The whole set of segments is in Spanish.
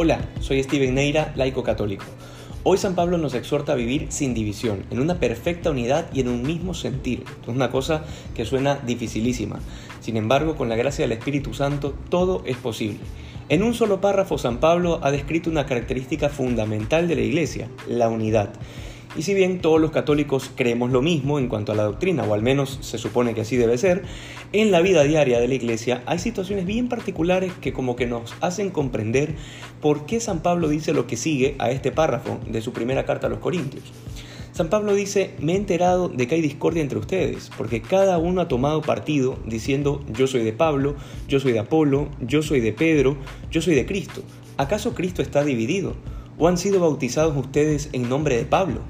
Hola, soy Steven Neira, laico católico. Hoy San Pablo nos exhorta a vivir sin división, en una perfecta unidad y en un mismo sentir. Es una cosa que suena dificilísima. Sin embargo, con la gracia del Espíritu Santo, todo es posible. En un solo párrafo, San Pablo ha descrito una característica fundamental de la Iglesia, la unidad. Y si bien todos los católicos creemos lo mismo en cuanto a la doctrina, o al menos se supone que así debe ser, en la vida diaria de la iglesia hay situaciones bien particulares que como que nos hacen comprender por qué San Pablo dice lo que sigue a este párrafo de su primera carta a los Corintios. San Pablo dice, me he enterado de que hay discordia entre ustedes, porque cada uno ha tomado partido diciendo, yo soy de Pablo, yo soy de Apolo, yo soy de Pedro, yo soy de Cristo. ¿Acaso Cristo está dividido? ¿O han sido bautizados ustedes en nombre de Pablo?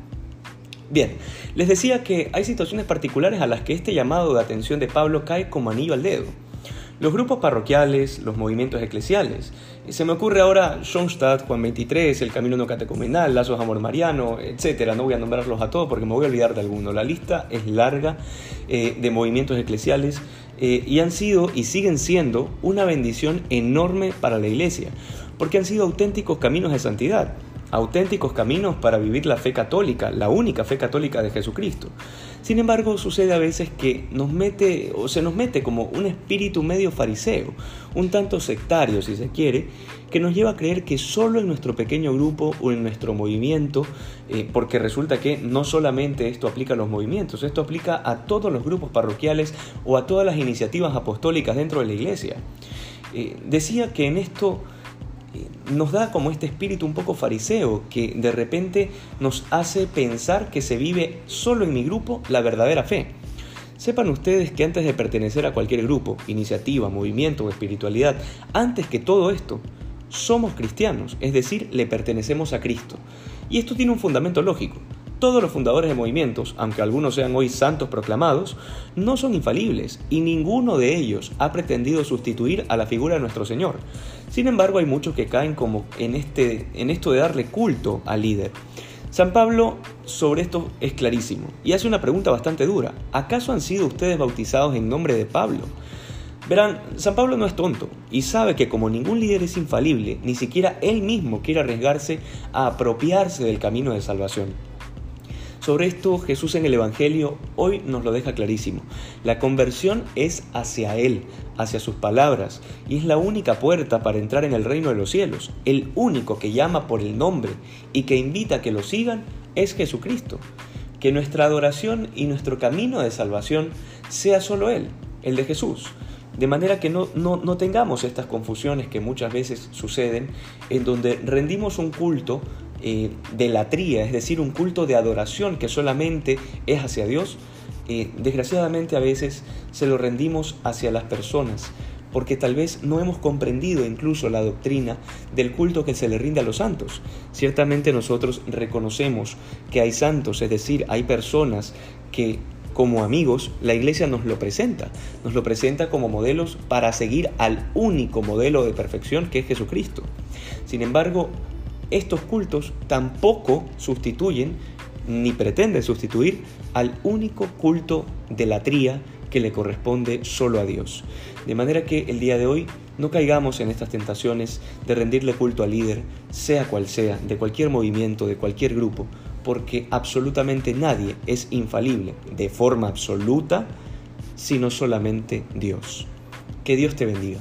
Bien, les decía que hay situaciones particulares a las que este llamado de atención de Pablo cae como anillo al dedo. Los grupos parroquiales, los movimientos eclesiales. Se me ocurre ahora Schoenstatt, Juan 23, el Camino No Catecumenal, Lazos Amor Mariano, etc. No voy a nombrarlos a todos porque me voy a olvidar de alguno. La lista es larga eh, de movimientos eclesiales eh, y han sido y siguen siendo una bendición enorme para la iglesia porque han sido auténticos caminos de santidad auténticos caminos para vivir la fe católica, la única fe católica de Jesucristo. Sin embargo, sucede a veces que nos mete o se nos mete como un espíritu medio fariseo, un tanto sectario si se quiere, que nos lleva a creer que solo en nuestro pequeño grupo o en nuestro movimiento, eh, porque resulta que no solamente esto aplica a los movimientos, esto aplica a todos los grupos parroquiales o a todas las iniciativas apostólicas dentro de la iglesia. Eh, decía que en esto nos da como este espíritu un poco fariseo que de repente nos hace pensar que se vive solo en mi grupo la verdadera fe. Sepan ustedes que antes de pertenecer a cualquier grupo, iniciativa, movimiento o espiritualidad, antes que todo esto, somos cristianos, es decir, le pertenecemos a Cristo. Y esto tiene un fundamento lógico. Todos los fundadores de movimientos, aunque algunos sean hoy santos proclamados, no son infalibles y ninguno de ellos ha pretendido sustituir a la figura de nuestro Señor. Sin embargo, hay muchos que caen como en, este, en esto de darle culto al líder. San Pablo sobre esto es clarísimo y hace una pregunta bastante dura. ¿Acaso han sido ustedes bautizados en nombre de Pablo? Verán, San Pablo no es tonto y sabe que como ningún líder es infalible, ni siquiera él mismo quiere arriesgarse a apropiarse del camino de salvación. Sobre esto Jesús en el Evangelio hoy nos lo deja clarísimo. La conversión es hacia Él, hacia sus palabras, y es la única puerta para entrar en el reino de los cielos. El único que llama por el nombre y que invita a que lo sigan es Jesucristo. Que nuestra adoración y nuestro camino de salvación sea solo Él, el de Jesús. De manera que no, no, no, tengamos estas confusiones que muchas veces suceden, en donde rendimos un culto eh, es decir, un culto de adoración que solamente es hacia Dios, eh, desgraciadamente a veces se lo rendimos hacia las personas, porque tal vez no hemos comprendido incluso la doctrina del culto que se le rinde a los santos. Ciertamente nosotros reconocemos que hay santos, es decir, hay personas que como amigos la iglesia nos lo presenta, nos lo presenta como modelos para seguir al único modelo de perfección que es Jesucristo. Sin embargo, estos cultos tampoco sustituyen ni pretenden sustituir al único culto de la tría que le corresponde solo a Dios. De manera que el día de hoy no caigamos en estas tentaciones de rendirle culto al líder, sea cual sea, de cualquier movimiento, de cualquier grupo, porque absolutamente nadie es infalible de forma absoluta, sino solamente Dios. Que Dios te bendiga.